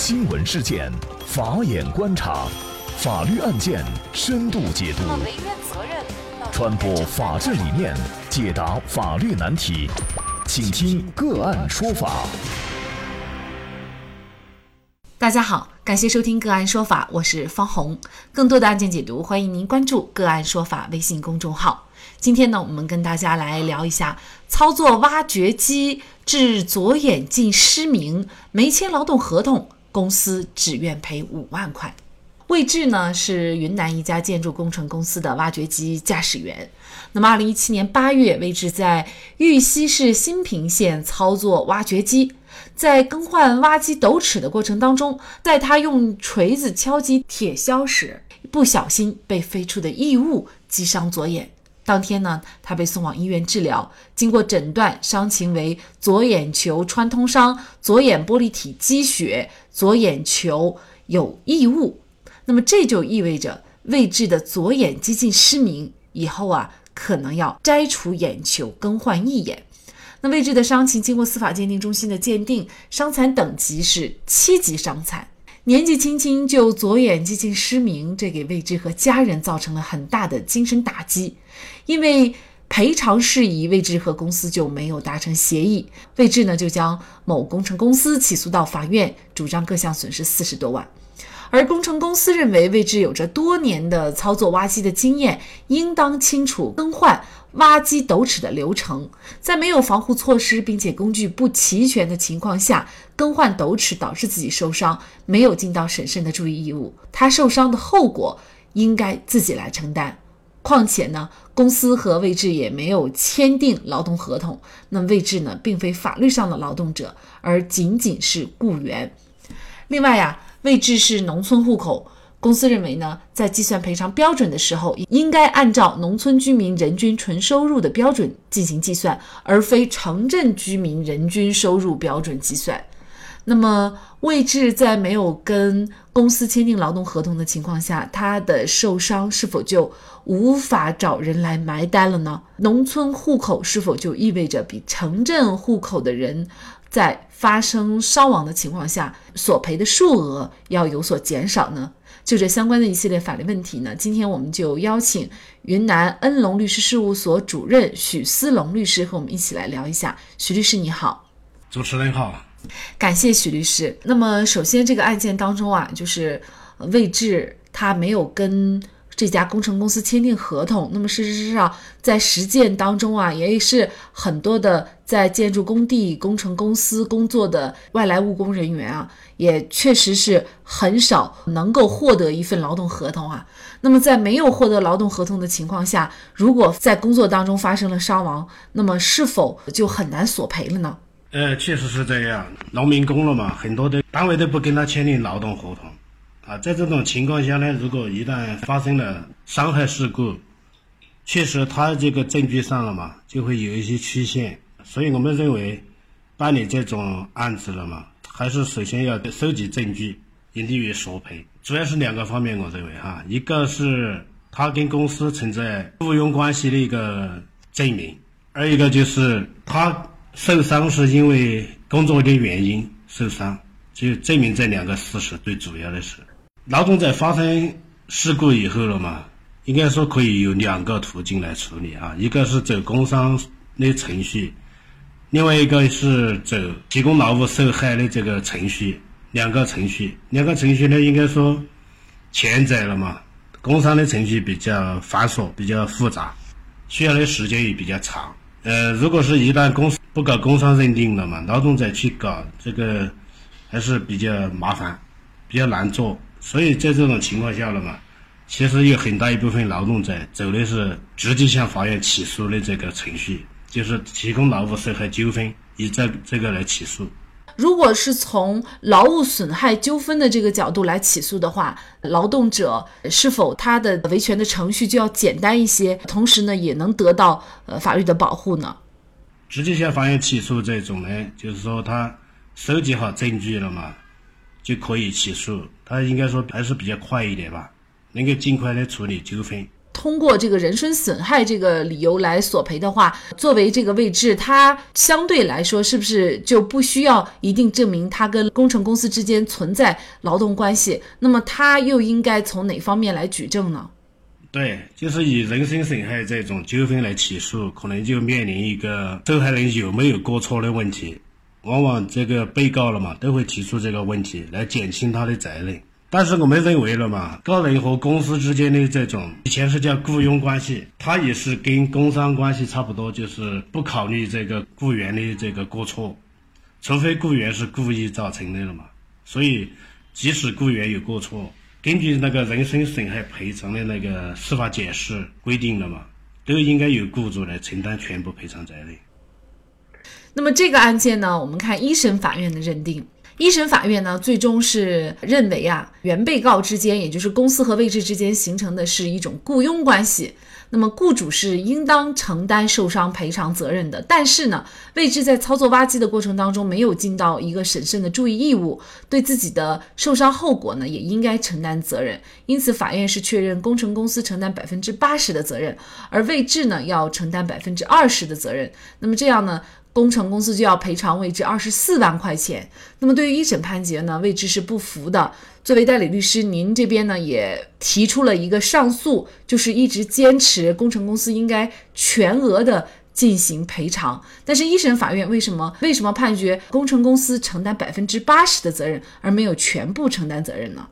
新闻事件，法眼观察，法律案件深度解读，传播法治理念，解答法律难题，请听个案说法。大家好，感谢收听个案说法，我是方红。更多的案件解读，欢迎您关注个案说法微信公众号。今天呢，我们跟大家来聊一下操作挖掘机致左眼近失明，没签劳动合同，公司只愿赔五万块。魏志呢是云南一家建筑工程公司的挖掘机驾驶员。那么，二零一七年八月，魏志在玉溪市新平县操作挖掘机，在更换挖机斗齿的过程当中，在他用锤子敲击铁销时，不小心被飞出的异物击伤左眼。当天呢，他被送往医院治疗，经过诊断，伤情为左眼球穿通伤、左眼玻璃体积血、左眼球有异物。那么这就意味着魏志的左眼接近失明，以后啊可能要摘除眼球，更换义眼。那魏志的伤情经过司法鉴定中心的鉴定，伤残等级是七级伤残。年纪轻轻就左眼接近失明，这给魏志和家人造成了很大的精神打击。因为赔偿事宜，魏志和公司就没有达成协议。魏志呢就将某工程公司起诉到法院，主张各项损失四十多万。而工程公司认为魏志有着多年的操作挖机的经验，应当清楚更换。挖机斗齿的流程，在没有防护措施并且工具不齐全的情况下更换斗齿，导致自己受伤，没有尽到审慎的注意义务，他受伤的后果应该自己来承担。况且呢，公司和魏志也没有签订劳动合同，那魏志呢，并非法律上的劳动者，而仅仅是雇员。另外呀，魏志是农村户口。公司认为呢，在计算赔偿标准的时候，应该按照农村居民人均纯收入的标准进行计算，而非城镇居民人均收入标准计算。那么，魏志在没有跟公司签订劳动合同的情况下，他的受伤是否就无法找人来埋单了呢？农村户口是否就意味着比城镇户口的人在发生伤亡的情况下索赔的数额要有所减少呢？就这相关的一系列法律问题呢，今天我们就邀请云南恩龙律师事务所主任许思龙律师和我们一起来聊一下。许律师你好，主持人好，感谢许律师。那么首先这个案件当中啊，就是魏志他没有跟。这家工程公司签订合同，那么事实上，在实践当中啊，也是很多的在建筑工地、工程公司工作的外来务工人员啊，也确实是很少能够获得一份劳动合同啊。那么在没有获得劳动合同的情况下，如果在工作当中发生了伤亡，那么是否就很难索赔了呢？呃，确实是这样，农民工了嘛，很多的单位都不跟他签订劳动合同。啊，在这种情况下呢，如果一旦发生了伤害事故，确实他这个证据上了嘛，就会有一些缺陷。所以我们认为，办理这种案子了嘛，还是首先要收集证据，有利于索赔。主要是两个方面，我认为哈，一个是他跟公司存在雇佣关系的一个证明，二一个就是他受伤是因为工作的原因受伤，就证明这两个事实最主要的是。劳动者发生事故以后了嘛，应该说可以有两个途径来处理啊，一个是走工伤的程序，另外一个是走提供劳务受害的这个程序，两个程序，两个程序呢，应该说前者了嘛，工伤的程序比较繁琐，比较复杂，需要的时间也比较长。呃，如果是一旦公司不搞工伤认定了嘛，劳动者去搞这个还是比较麻烦，比较难做。所以在这种情况下了嘛，其实有很大一部分劳动者走的是直接向法院起诉的这个程序，就是提供劳务损害纠纷，以这这个来起诉。如果是从劳务损害纠纷的这个角度来起诉的话，劳动者是否他的维权的程序就要简单一些，同时呢也能得到呃法律的保护呢？直接向法院起诉这种呢，就是说他收集好证据了嘛。就可以起诉，他应该说还是比较快一点吧，能够尽快的处理纠纷。通过这个人身损害这个理由来索赔的话，作为这个位置，他相对来说是不是就不需要一定证明他跟工程公司之间存在劳动关系？那么他又应该从哪方面来举证呢？对，就是以人身损害这种纠纷来起诉，可能就面临一个受害人有没有过错的问题。往往这个被告了嘛，都会提出这个问题来减轻他的责任。但是我们认为了嘛，个人和公司之间的这种以前是叫雇佣关系，它也是跟工伤关系差不多，就是不考虑这个雇员的这个过错，除非雇员是故意造成的了嘛。所以，即使雇员有过错，根据那个人身损害赔偿的那个司法解释规定了嘛，都应该由雇主来承担全部赔偿责任。那么这个案件呢，我们看一审法院的认定。一审法院呢，最终是认为啊，原被告之间，也就是公司和位置之间形成的是一种雇佣关系。那么雇主是应当承担受伤赔偿责任的。但是呢，位置在操作挖机的过程当中没有尽到一个审慎的注意义务，对自己的受伤后果呢，也应该承担责任。因此，法院是确认工程公司承担百分之八十的责任，而位置呢要承担百分之二十的责任。那么这样呢？工程公司就要赔偿魏志二十四万块钱。那么对于一审判决呢，魏志是不服的。作为代理律师，您这边呢也提出了一个上诉，就是一直坚持工程公司应该全额的进行赔偿。但是，一审法院为什么为什么判决工程公司承担百分之八十的责任，而没有全部承担责任呢？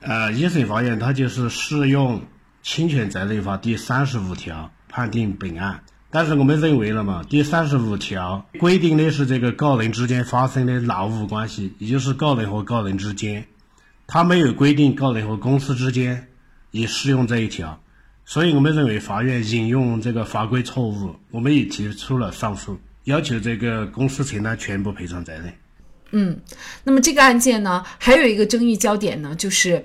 呃，一审法院它就是适用侵权责任法第三十五条判定本案。但是我们认为了嘛，第三十五条规定的是这个个人之间发生的劳务关系，也就是个人和个人之间，他没有规定个人和公司之间也适用这一条，所以我们认为法院引用这个法规错误，我们也提出了上诉，要求这个公司承担全部赔偿责任。嗯，那么这个案件呢，还有一个争议焦点呢，就是。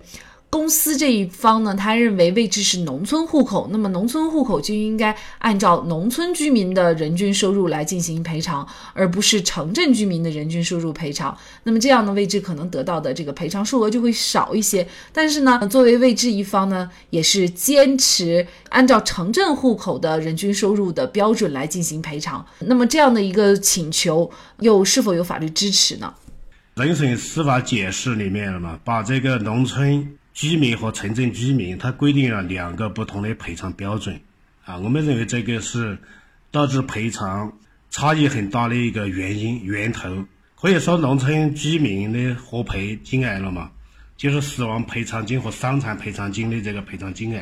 公司这一方呢，他认为位置是农村户口，那么农村户口就应该按照农村居民的人均收入来进行赔偿，而不是城镇居民的人均收入赔偿。那么这样的位置可能得到的这个赔偿数额就会少一些。但是呢，作为位置一方呢，也是坚持按照城镇户口的人均收入的标准来进行赔偿。那么这样的一个请求又是否有法律支持呢？人审司法解释里面了嘛，把这个农村。居民和城镇居民，他规定了两个不同的赔偿标准，啊，我们认为这个是导致赔偿差异很大的一个原因源头。可以说，农村居民的获赔金额了嘛，就是死亡赔偿金和伤残赔偿金的这个赔偿金额，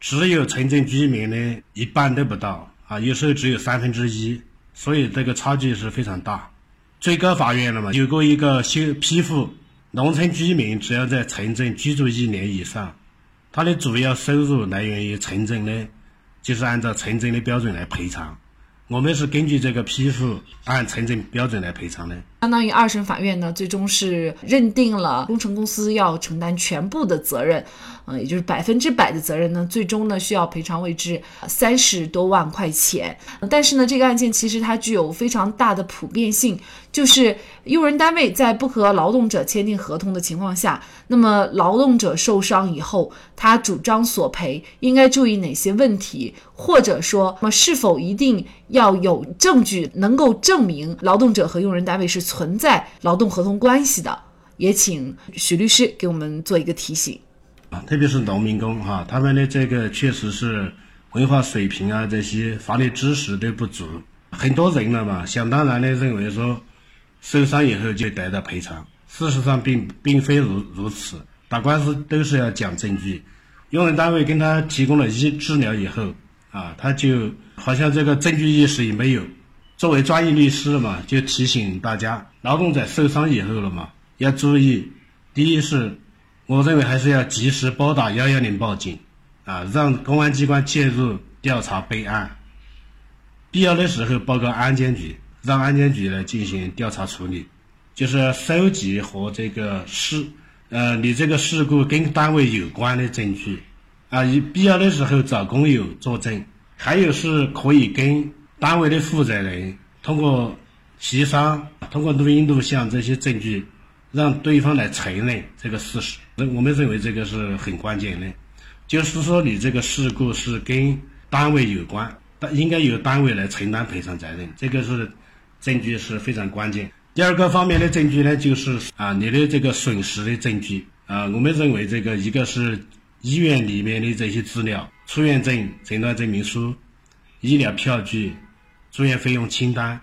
只有城镇居民的一半都不到，啊，有时候只有三分之一，所以这个差距是非常大。最高法院了嘛，有过一个修批复。农村居民只要在城镇居住一年以上，他的主要收入来源于城镇的，就是按照城镇的标准来赔偿。我们是根据这个批复按城镇标准来赔偿的。相当于二审法院呢，最终是认定了工程公司要承担全部的责任，嗯，也就是百分之百的责任呢，最终呢需要赔偿为之三十多万块钱。但是呢，这个案件其实它具有非常大的普遍性，就是用人单位在不和劳动者签订合同的情况下，那么劳动者受伤以后，他主张索赔应该注意哪些问题，或者说，那么是否一定要有证据能够证明劳动者和用人单位是。存在劳动合同关系的，也请许律师给我们做一个提醒啊，特别是农民工哈，他们的这个确实是文化水平啊，这些法律知识都不足，很多人了嘛，想当然的认为说受伤以后就得到赔偿，事实上并并非如如此，打官司都是要讲证据，用人单位跟他提供了医治疗以后啊，他就好像这个证据意识也没有。作为专业律师嘛，就提醒大家，劳动者受伤以后了嘛，要注意。第一是，我认为还是要及时拨打幺幺零报警，啊，让公安机关介入调查备案。必要的时候报告安监局，让安监局来进行调查处理。就是收集和这个事，呃，你这个事故跟单位有关的证据，啊，必要的时候找工友作证。还有是可以跟。单位的负责人通过协商，通过录音录像这些证据，让对方来承认这个事实。那我们认为这个是很关键的。就是说你这个事故是跟单位有关，应该由单位来承担赔偿责任，这个是证据是非常关键。第二个方面的证据呢，就是啊你的这个损失的证据啊，我们认为这个一个是医院里面的这些资料，出院证、诊断证明书、医疗票据、住院费用清单。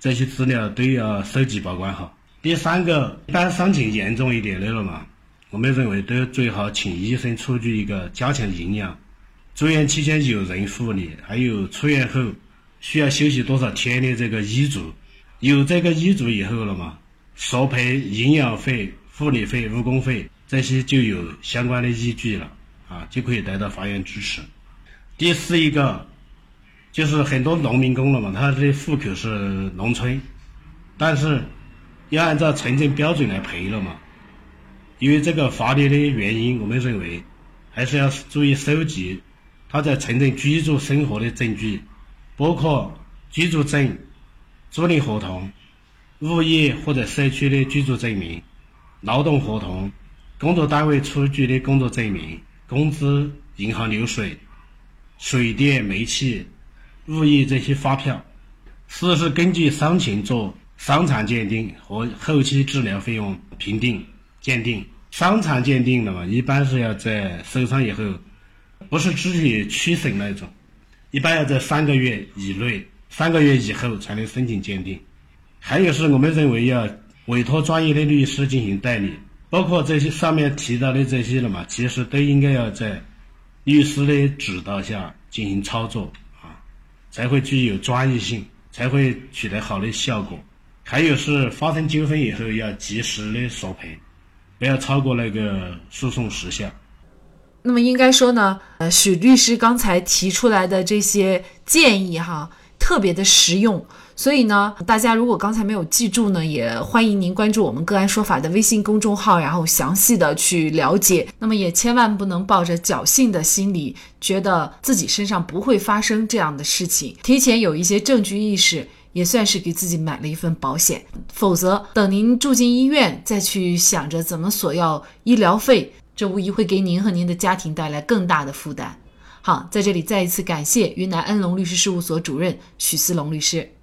这些资料都要收集保管好。第三个，一般伤情严重一点的了嘛，我们认为都最好请医生出具一个加强营养、住院期间有人护理，还有出院后需要休息多少天的这个医嘱。有这个医嘱以后了嘛，索赔营养费、护理费、误工费这些就有相关的依据了啊，就可以得到法院支持。第四一个。就是很多农民工了嘛，他的户口是农村，但是要按照城镇标准来赔了嘛。因为这个法律的原因，我们认为还是要注意收集他在城镇居住生活的证据，包括居住证、租赁合同、物业或者社区的居住证明、劳动合同、工作单位出具的工作证明、工资、银行流水、水电煤气。物业这些发票，四是根据伤情做伤残鉴定和后期治疗费用评定鉴定。伤残鉴定的嘛，一般是要在受伤以后，不是肢体缺损那种，一般要在三个月以内、三个月以后才能申请鉴定。还有是我们认为要委托专业的律师进行代理，包括这些上面提到的这些了嘛，其实都应该要在律师的指导下进行操作。才会具有专业性，才会取得好的效果。还有是发生纠纷以后要及时的索赔，不要超过那个诉讼时效。那么应该说呢，呃，许律师刚才提出来的这些建议哈，特别的实用。所以呢，大家如果刚才没有记住呢，也欢迎您关注我们“个案说法”的微信公众号，然后详细的去了解。那么也千万不能抱着侥幸的心理，觉得自己身上不会发生这样的事情，提前有一些证据意识，也算是给自己买了一份保险。否则，等您住进医院，再去想着怎么索要医疗费，这无疑会给您和您的家庭带来更大的负担。好，在这里再一次感谢云南恩龙律师事务所主任许思龙律师。